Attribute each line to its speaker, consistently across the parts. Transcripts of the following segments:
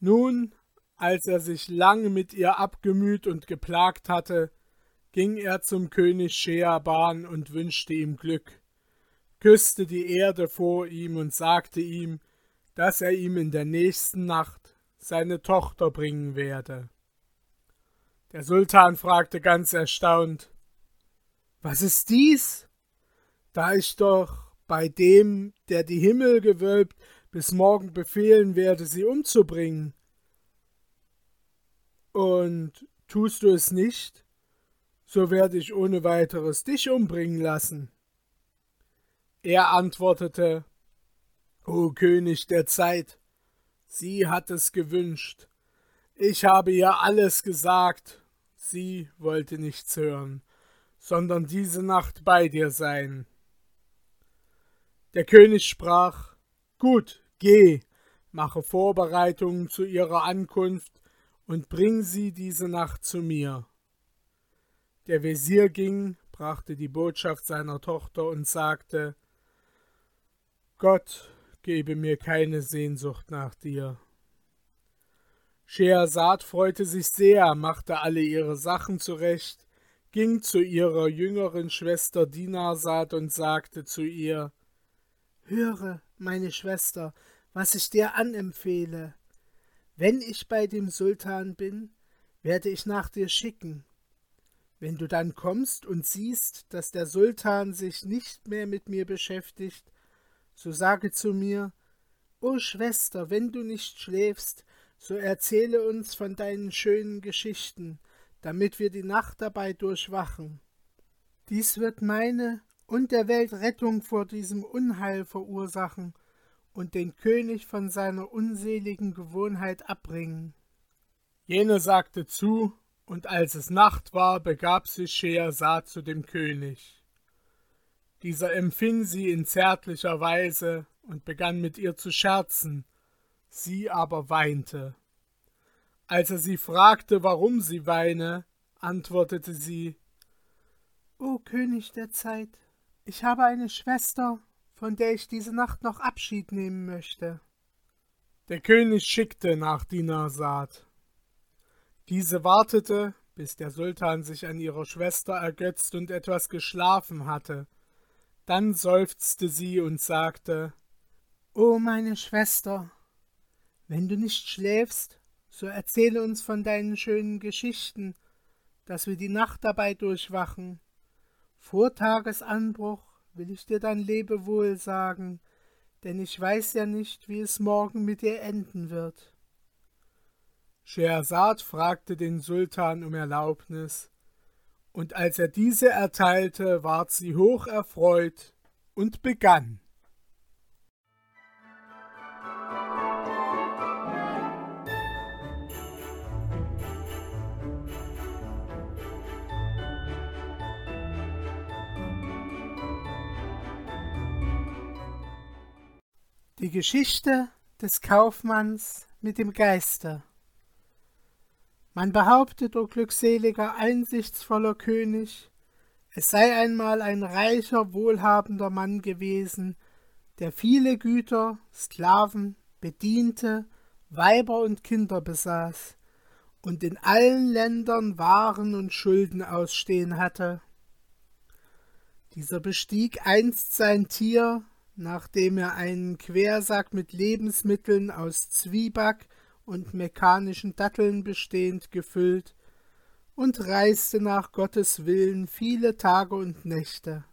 Speaker 1: Nun, als er sich lang mit ihr abgemüht und geplagt hatte, ging er zum König Scheaban und wünschte ihm Glück, küsste die Erde vor ihm und sagte ihm, dass er ihm in der nächsten Nacht seine Tochter bringen werde. Der Sultan fragte ganz erstaunt Was ist dies? Da ich doch bei dem, der die Himmel gewölbt, bis morgen befehlen werde, sie umzubringen. Und tust du es nicht, so werde ich ohne weiteres dich umbringen lassen. Er antwortete O König der Zeit, sie hat es gewünscht, ich habe ihr alles gesagt, sie wollte nichts hören, sondern diese Nacht bei dir sein. Der König sprach Gut, geh, mache Vorbereitungen zu ihrer Ankunft und bring sie diese Nacht zu mir. Der Wesir ging, brachte die Botschaft seiner Tochter und sagte Gott gebe mir keine Sehnsucht nach dir. Schehersad freute sich sehr, machte alle ihre Sachen zurecht, ging zu ihrer jüngeren Schwester Dinarsad und sagte zu ihr Höre, meine Schwester, was ich dir anempfehle. Wenn ich bei dem Sultan bin, werde ich nach dir schicken. Wenn du dann kommst und siehst, dass der Sultan sich nicht mehr mit mir beschäftigt, so sage zu mir, O Schwester, wenn du nicht schläfst, so erzähle uns von deinen schönen Geschichten, damit wir die Nacht dabei durchwachen. Dies wird meine und der Welt Rettung vor diesem Unheil verursachen und den König von seiner unseligen Gewohnheit abbringen. Jene sagte zu, und als es Nacht war, begab sich Schehersad zu dem König. Dieser empfing sie in zärtlicher Weise und begann mit ihr zu scherzen, sie aber weinte. Als er sie fragte, warum sie weine, antwortete sie O König der Zeit, ich habe eine Schwester, von der ich diese Nacht noch Abschied nehmen möchte. Der König schickte nach Dinarsad. Diese wartete, bis der Sultan sich an ihrer Schwester ergötzt und etwas geschlafen hatte, dann seufzte sie und sagte O meine Schwester, wenn du nicht schläfst, so erzähle uns von deinen schönen Geschichten, dass wir die Nacht dabei durchwachen. Vor Tagesanbruch will ich dir dein Lebewohl sagen, denn ich weiß ja nicht, wie es morgen mit dir enden wird. Schehersad fragte den Sultan um Erlaubnis, und als er diese erteilte, ward sie hoch erfreut und begann. Die Geschichte des Kaufmanns mit dem Geiste. Man behauptet, o glückseliger, einsichtsvoller König, es sei einmal ein reicher, wohlhabender Mann gewesen, der viele Güter, Sklaven, Bediente, Weiber und Kinder besaß und in allen Ländern Waren und Schulden ausstehen hatte. Dieser bestieg einst sein Tier, nachdem er einen Quersack mit Lebensmitteln aus Zwieback und mechanischen Datteln bestehend gefüllt, und reiste nach Gottes Willen viele Tage und Nächte.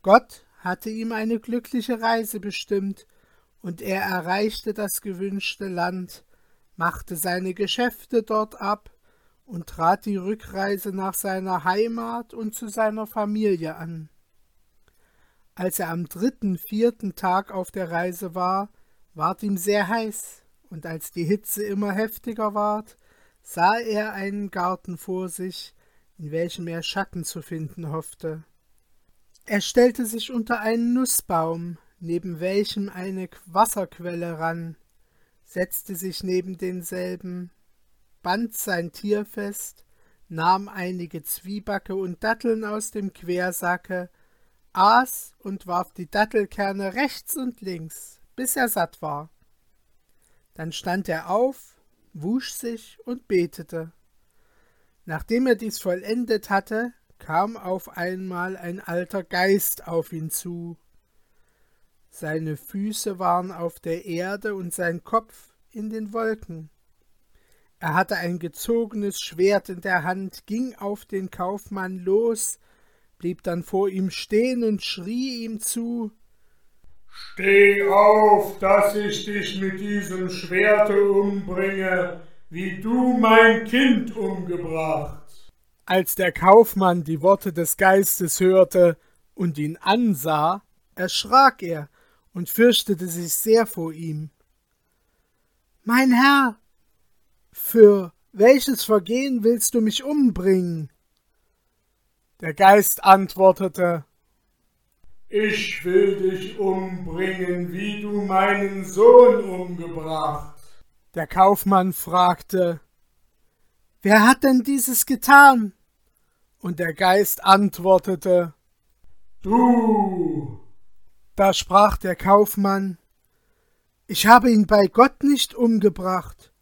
Speaker 1: Gott hatte ihm eine glückliche Reise bestimmt, und er erreichte das gewünschte Land, machte seine Geschäfte dort ab und trat die Rückreise nach seiner Heimat und zu seiner Familie an. Als er am dritten, vierten Tag auf der Reise war, ward ihm sehr heiß, und als die Hitze immer heftiger ward, sah er einen Garten vor sich, in welchem er Schatten zu finden hoffte. Er stellte sich unter einen Nußbaum, neben welchem eine Wasserquelle rann, setzte sich neben denselben, band sein Tier fest, nahm einige Zwiebacke und Datteln aus dem Quersacke, aß und warf die Dattelkerne rechts und links, bis er satt war. Dann stand er auf, wusch sich und betete. Nachdem er dies vollendet hatte, kam auf einmal ein alter Geist auf ihn zu. Seine Füße waren auf der Erde und sein Kopf in den Wolken. Er hatte ein gezogenes Schwert in der Hand, ging auf den Kaufmann los, blieb dann vor ihm stehen und schrie ihm zu
Speaker 2: Steh auf, dass ich dich mit diesem Schwerte umbringe, wie du mein Kind umgebracht.
Speaker 1: Als der Kaufmann die Worte des Geistes hörte und ihn ansah, erschrak er und fürchtete sich sehr vor ihm. Mein Herr, für welches Vergehen willst du mich umbringen? Der Geist antwortete
Speaker 2: Ich will dich umbringen, wie du meinen Sohn umgebracht.
Speaker 1: Der Kaufmann fragte Wer hat denn dieses getan? Und der Geist antwortete
Speaker 2: Du.
Speaker 1: Da sprach der Kaufmann Ich habe ihn bei Gott nicht umgebracht.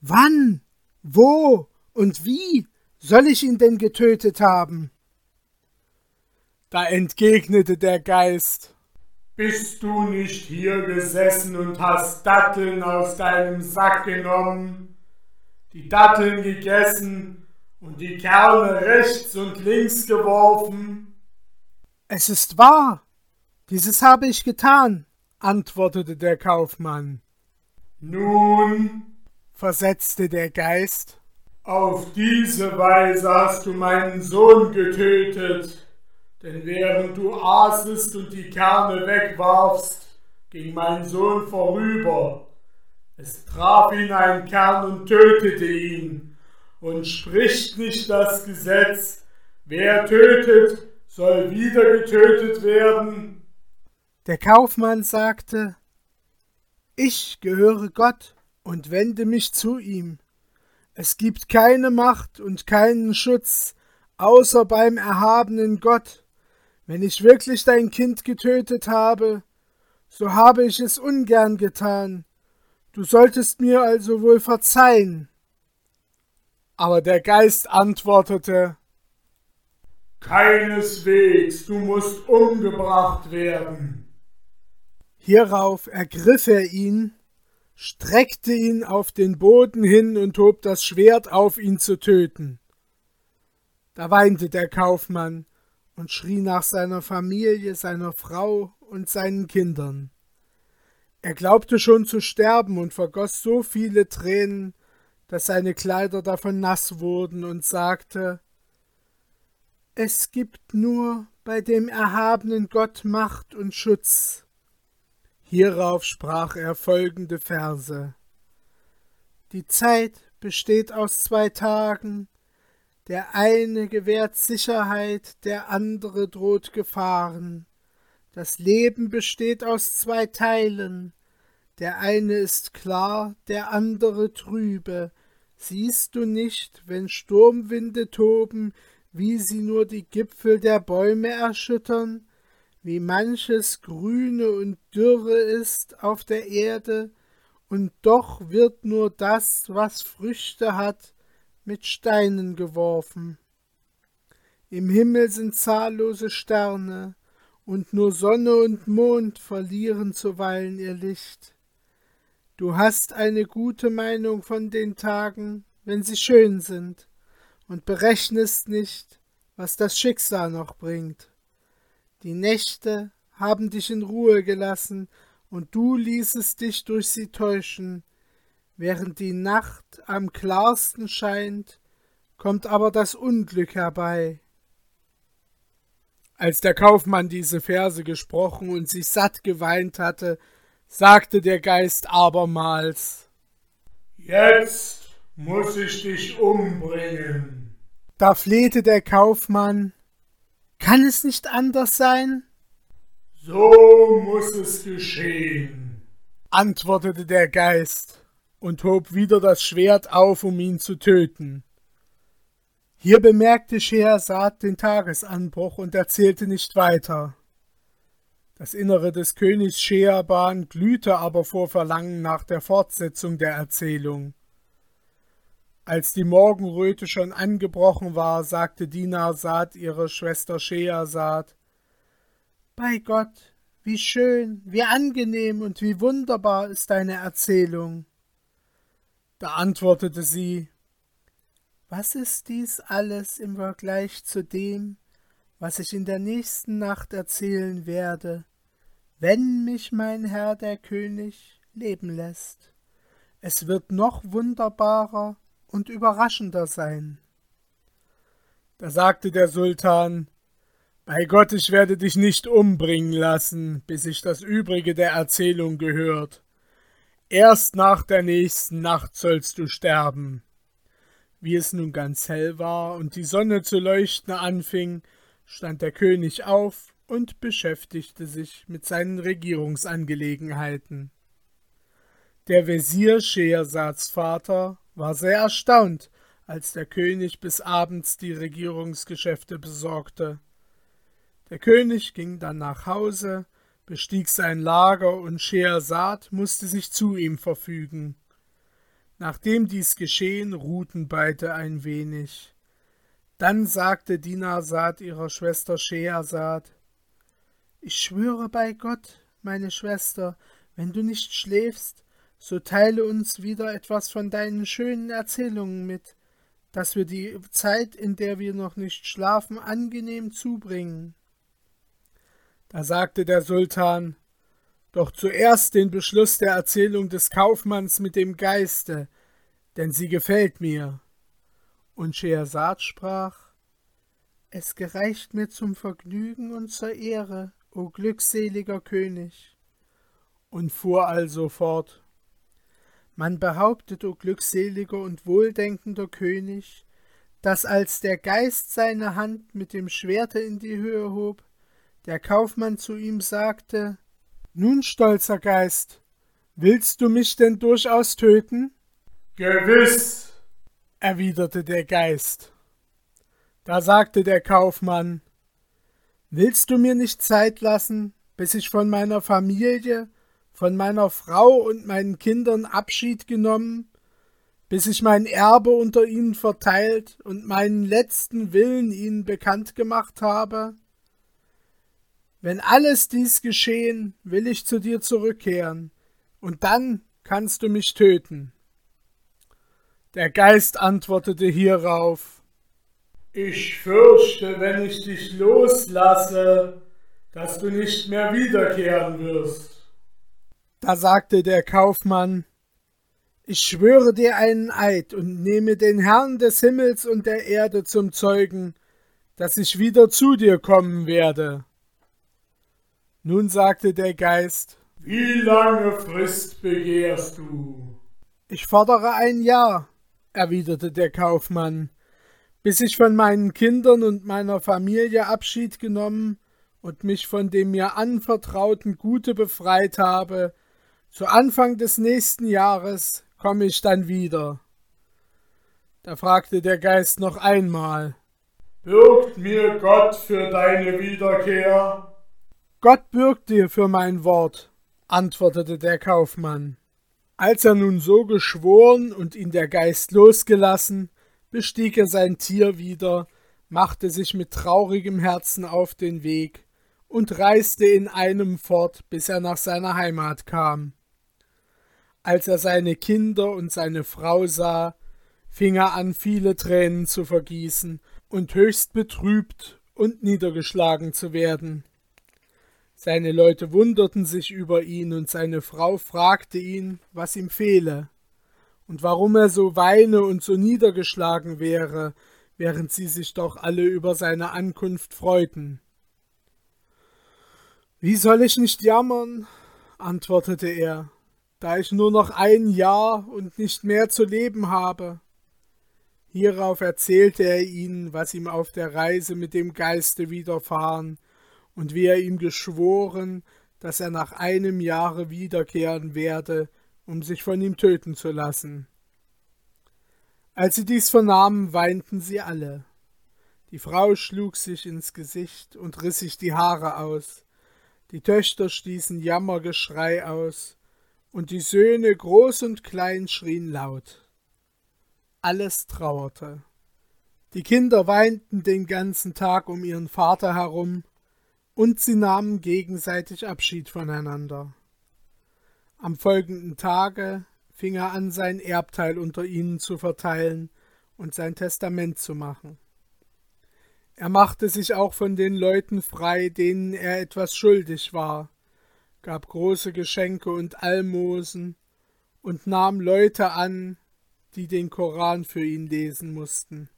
Speaker 1: Wann, wo und wie soll ich ihn denn getötet haben? Da entgegnete der Geist
Speaker 2: Bist du nicht hier gesessen und hast Datteln aus deinem Sack genommen? die Datteln gegessen und die Kerne rechts und links geworfen?
Speaker 1: Es ist wahr, dieses habe ich getan, antwortete der Kaufmann.
Speaker 2: Nun,
Speaker 1: versetzte der Geist,
Speaker 2: auf diese Weise hast du meinen Sohn getötet, denn während du aßest und die Kerne wegwarfst, ging mein Sohn vorüber es traf ihn ein Kern und tötete ihn. Und spricht nicht das Gesetz, wer tötet, soll wieder getötet werden?
Speaker 1: Der Kaufmann sagte, Ich gehöre Gott und wende mich zu ihm. Es gibt keine Macht und keinen Schutz, außer beim erhabenen Gott. Wenn ich wirklich dein Kind getötet habe, so habe ich es ungern getan, Du solltest mir also wohl verzeihen. Aber der Geist antwortete
Speaker 2: Keineswegs, du musst umgebracht werden.
Speaker 1: Hierauf ergriff er ihn, streckte ihn auf den Boden hin und hob das Schwert auf ihn zu töten. Da weinte der Kaufmann und schrie nach seiner Familie, seiner Frau und seinen Kindern. Er glaubte schon zu sterben und vergoß so viele Tränen, dass seine Kleider davon nass wurden und sagte Es gibt nur bei dem erhabenen Gott Macht und Schutz. Hierauf sprach er folgende Verse Die Zeit besteht aus zwei Tagen, der eine gewährt Sicherheit, der andere droht Gefahren. Das Leben besteht aus zwei Teilen, der eine ist klar, der andere trübe. Siehst du nicht, wenn Sturmwinde toben, wie sie nur die Gipfel der Bäume erschüttern, wie manches Grüne und Dürre ist auf der Erde, und doch wird nur das, was Früchte hat, mit Steinen geworfen. Im Himmel sind zahllose Sterne, und nur Sonne und Mond verlieren zuweilen ihr Licht. Du hast eine gute Meinung von den Tagen, wenn sie schön sind, und berechnest nicht, was das Schicksal noch bringt. Die Nächte haben dich in Ruhe gelassen, und du ließest dich durch sie täuschen. Während die Nacht am klarsten scheint, kommt aber das Unglück herbei. Als der Kaufmann diese Verse gesprochen und sich satt geweint hatte, sagte der Geist abermals
Speaker 2: Jetzt muss ich dich umbringen.
Speaker 1: Da flehte der Kaufmann Kann es nicht anders sein?
Speaker 2: So muss es geschehen,
Speaker 1: antwortete der Geist und hob wieder das Schwert auf, um ihn zu töten. Hier bemerkte Schehersad den Tagesanbruch und erzählte nicht weiter. Das Innere des Königs Scheerban glühte aber vor Verlangen nach der Fortsetzung der Erzählung. Als die Morgenröte schon angebrochen war, sagte Dinarsad ihrer Schwester Scheersad, Bei Gott, wie schön, wie angenehm und wie wunderbar ist deine Erzählung. Da antwortete sie, Was ist dies alles im Vergleich zu dem, was ich in der nächsten Nacht erzählen werde, wenn mich mein Herr der König leben lässt? Es wird noch wunderbarer und überraschender sein. Da sagte der Sultan, bei Gott, ich werde dich nicht umbringen lassen, bis ich das übrige der Erzählung gehört. Erst nach der nächsten Nacht sollst du sterben. Wie es nun ganz hell war und die Sonne zu leuchten anfing, stand der König auf und beschäftigte sich mit seinen Regierungsangelegenheiten. Der Wesir Schehersads Vater war sehr erstaunt, als der König bis abends die Regierungsgeschäfte besorgte. Der König ging dann nach Hause, bestieg sein Lager und Schehersad musste sich zu ihm verfügen. Nachdem dies geschehen, ruhten beide ein wenig. Dann sagte Dinarsad ihrer Schwester Schehersad, Ich schwöre bei Gott, meine Schwester, wenn du nicht schläfst, so teile uns wieder etwas von deinen schönen Erzählungen mit, dass wir die Zeit, in der wir noch nicht schlafen, angenehm zubringen. Da sagte der Sultan Doch zuerst den Beschluss der Erzählung des Kaufmanns mit dem Geiste, denn sie gefällt mir. Und Schehersad sprach Es gereicht mir zum Vergnügen und zur Ehre, o glückseliger König. Und fuhr also fort man behauptet, o glückseliger und wohldenkender König, dass als der Geist seine Hand mit dem Schwerte in die Höhe hob, der Kaufmann zu ihm sagte Nun, stolzer Geist, willst du mich denn durchaus töten?
Speaker 2: Gewiss,
Speaker 1: erwiderte der Geist. Da sagte der Kaufmann Willst du mir nicht Zeit lassen, bis ich von meiner Familie von meiner Frau und meinen Kindern Abschied genommen, bis ich mein Erbe unter ihnen verteilt und meinen letzten Willen ihnen bekannt gemacht habe? Wenn alles dies geschehen, will ich zu dir zurückkehren, und dann kannst du mich töten. Der Geist antwortete hierauf
Speaker 2: Ich fürchte, wenn ich dich loslasse, dass du nicht mehr wiederkehren wirst.
Speaker 1: Da sagte der Kaufmann, ich schwöre dir einen Eid und nehme den Herrn des Himmels und der Erde zum Zeugen, dass ich wieder zu dir kommen werde. Nun sagte der Geist,
Speaker 2: Wie lange Frist begehrst du?
Speaker 1: Ich fordere ein Jahr, erwiderte der Kaufmann, bis ich von meinen Kindern und meiner Familie Abschied genommen und mich von dem mir anvertrauten Gute befreit habe, zu Anfang des nächsten Jahres komme ich dann wieder. Da fragte der Geist noch einmal
Speaker 2: Bürgt mir Gott für deine Wiederkehr?
Speaker 1: Gott bürgt dir für mein Wort, antwortete der Kaufmann. Als er nun so geschworen und ihn der Geist losgelassen, bestieg er sein Tier wieder, machte sich mit traurigem Herzen auf den Weg und reiste in einem fort, bis er nach seiner Heimat kam. Als er seine Kinder und seine Frau sah, fing er an, viele Tränen zu vergießen und höchst betrübt und niedergeschlagen zu werden. Seine Leute wunderten sich über ihn, und seine Frau fragte ihn, was ihm fehle, und warum er so weine und so niedergeschlagen wäre, während sie sich doch alle über seine Ankunft freuten. Wie soll ich nicht jammern? antwortete er da ich nur noch ein Jahr und nicht mehr zu leben habe. Hierauf erzählte er ihnen, was ihm auf der Reise mit dem Geiste widerfahren und wie er ihm geschworen, dass er nach einem Jahre wiederkehren werde, um sich von ihm töten zu lassen. Als sie dies vernahmen, weinten sie alle. Die Frau schlug sich ins Gesicht und riss sich die Haare aus. Die Töchter stießen Jammergeschrei aus, und die Söhne groß und klein schrien laut. Alles trauerte. Die Kinder weinten den ganzen Tag um ihren Vater herum, und sie nahmen gegenseitig Abschied voneinander. Am folgenden Tage fing er an, sein Erbteil unter ihnen zu verteilen und sein Testament zu machen. Er machte sich auch von den Leuten frei, denen er etwas schuldig war, gab große Geschenke und Almosen und nahm Leute an, die den Koran für ihn lesen mussten.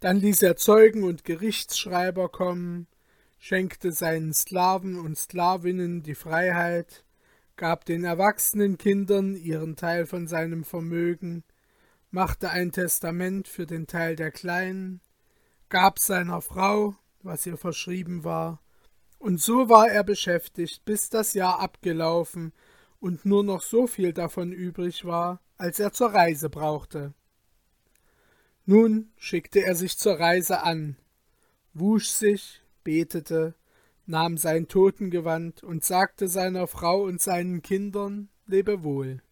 Speaker 1: Dann ließ er Zeugen und Gerichtsschreiber kommen, schenkte seinen Sklaven und Sklavinnen die Freiheit, gab den erwachsenen Kindern ihren Teil von seinem Vermögen, machte ein Testament für den Teil der Kleinen, gab seiner Frau, was ihr verschrieben war, und so war er beschäftigt, bis das Jahr abgelaufen und nur noch so viel davon übrig war, als er zur Reise brauchte. Nun schickte er sich zur Reise an, wusch sich, betete, nahm sein Totengewand und sagte seiner Frau und seinen Kindern Lebe wohl.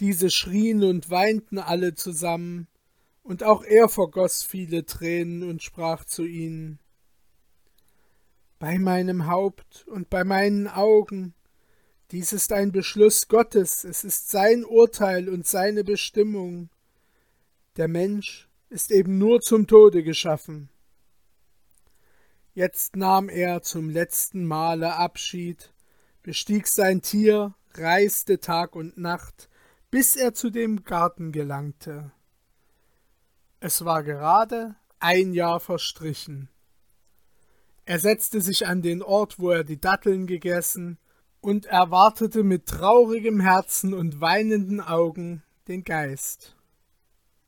Speaker 1: Diese schrien und weinten alle zusammen, und auch er vergoß viele Tränen und sprach zu ihnen Bei meinem Haupt und bei meinen Augen, dies ist ein Beschluss Gottes, es ist sein Urteil und seine Bestimmung. Der Mensch ist eben nur zum Tode geschaffen. Jetzt nahm er zum letzten Male Abschied, bestieg sein Tier, reiste Tag und Nacht, bis er zu dem Garten gelangte. Es war gerade ein Jahr verstrichen. Er setzte sich an den Ort, wo er die Datteln gegessen, und erwartete mit traurigem Herzen und weinenden Augen den Geist.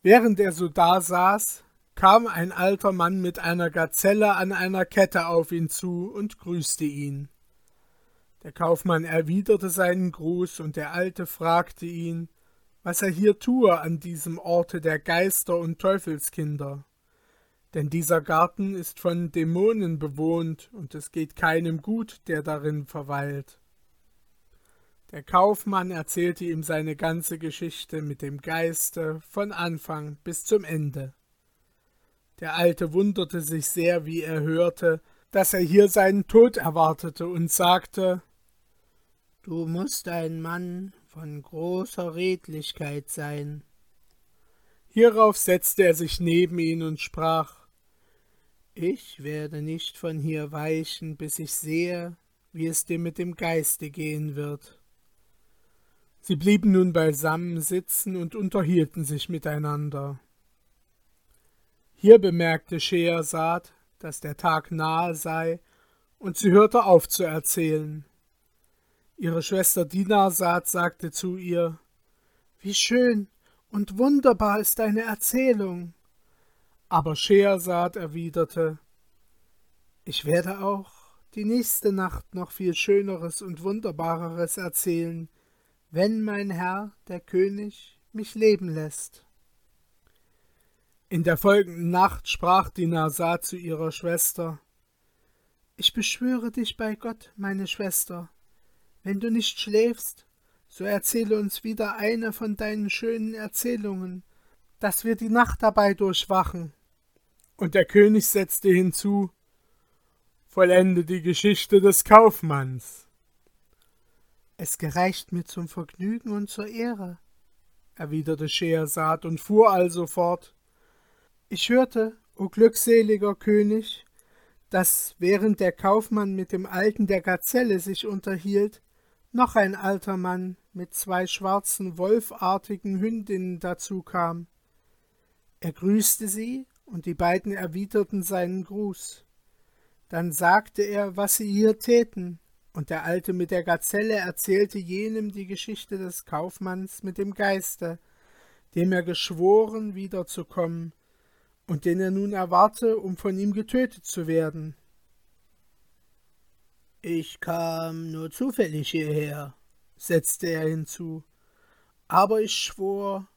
Speaker 1: Während er so dasaß, kam ein alter Mann mit einer Gazelle an einer Kette auf ihn zu und grüßte ihn. Der Kaufmann erwiderte seinen Gruß, und der Alte fragte ihn, was er hier tue an diesem Orte der Geister und Teufelskinder. Denn dieser Garten ist von Dämonen bewohnt, und es geht keinem gut, der darin verweilt. Der Kaufmann erzählte ihm seine ganze Geschichte mit dem Geiste von Anfang bis zum Ende. Der Alte wunderte sich sehr, wie er hörte, dass er hier seinen Tod erwartete, und sagte Du musst ein Mann von großer Redlichkeit sein. Hierauf setzte er sich neben ihn und sprach Ich werde nicht von hier weichen, bis ich sehe, wie es dir mit dem Geiste gehen wird. Sie blieben nun beisammen sitzen und unterhielten sich miteinander. Hier bemerkte Schehersad, dass der Tag nahe sei, und sie hörte auf zu erzählen. Ihre Schwester Dinarsad sagte zu ihr Wie schön und wunderbar ist deine Erzählung. Aber Schehersad erwiderte Ich werde auch die nächste Nacht noch viel Schöneres und Wunderbareres erzählen, wenn mein Herr, der König, mich leben lässt. In der folgenden Nacht sprach die Nasar zu ihrer Schwester Ich beschwöre dich bei Gott, meine Schwester, wenn du nicht schläfst, so erzähle uns wieder eine von deinen schönen Erzählungen, dass wir die Nacht dabei durchwachen. Und der König setzte hinzu Vollende die Geschichte des Kaufmanns. Es gereicht mir zum Vergnügen und zur Ehre, erwiderte Schehersad und fuhr also fort ich hörte, o glückseliger König, dass während der Kaufmann mit dem Alten der Gazelle sich unterhielt, noch ein alter Mann mit zwei schwarzen wolfartigen Hündinnen dazu kam. Er grüßte sie, und die beiden erwiderten seinen Gruß. Dann sagte er, was sie hier täten, und der Alte mit der Gazelle erzählte jenem die Geschichte des Kaufmanns mit dem Geiste, dem er geschworen wiederzukommen, und den er nun erwarte, um von ihm getötet zu werden. Ich kam nur zufällig hierher, setzte er hinzu, aber ich schwor,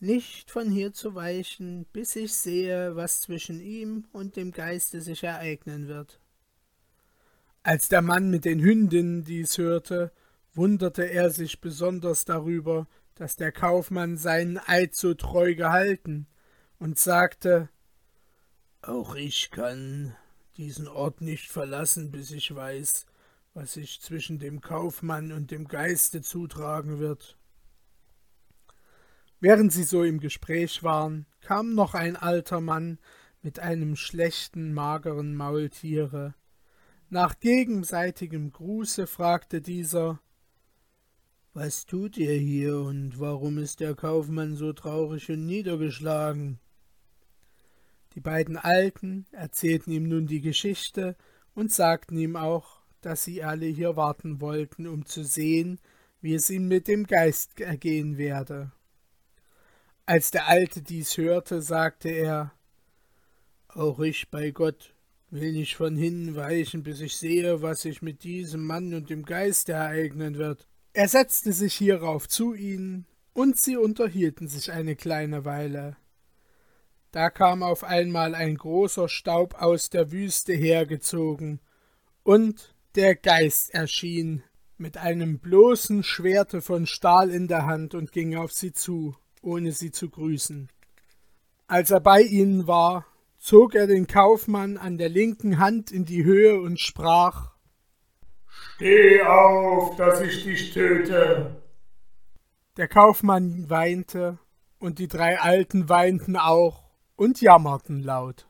Speaker 1: nicht von hier zu weichen, bis ich sehe, was zwischen ihm und dem Geiste sich ereignen wird. Als der Mann mit den Hündinnen dies hörte, wunderte er sich besonders darüber, dass der Kaufmann seinen Eid so treu gehalten, und sagte Auch ich kann diesen Ort nicht verlassen, bis ich weiß, was sich zwischen dem Kaufmann und dem Geiste zutragen wird. Während sie so im Gespräch waren, kam noch ein alter Mann mit einem schlechten, mageren Maultiere. Nach gegenseitigem Gruße fragte dieser Was tut ihr hier und warum ist der Kaufmann so traurig und niedergeschlagen? Die beiden Alten erzählten ihm nun die Geschichte und sagten ihm auch, dass sie alle hier warten wollten, um zu sehen, wie es ihm mit dem Geist ergehen werde. Als der Alte dies hörte, sagte er Auch ich bei Gott will nicht von hinnen weichen, bis ich sehe, was sich mit diesem Mann und dem Geist ereignen wird. Er setzte sich hierauf zu ihnen, und sie unterhielten sich eine kleine Weile. Da kam auf einmal ein großer Staub aus der Wüste hergezogen, und der Geist erschien mit einem bloßen Schwerte von Stahl in der Hand und ging auf sie zu ohne sie zu grüßen. Als er bei ihnen war, zog er den Kaufmann an der linken Hand in die Höhe und sprach
Speaker 2: Steh auf, dass ich dich töte.
Speaker 1: Der Kaufmann weinte, und die drei Alten weinten auch und jammerten laut.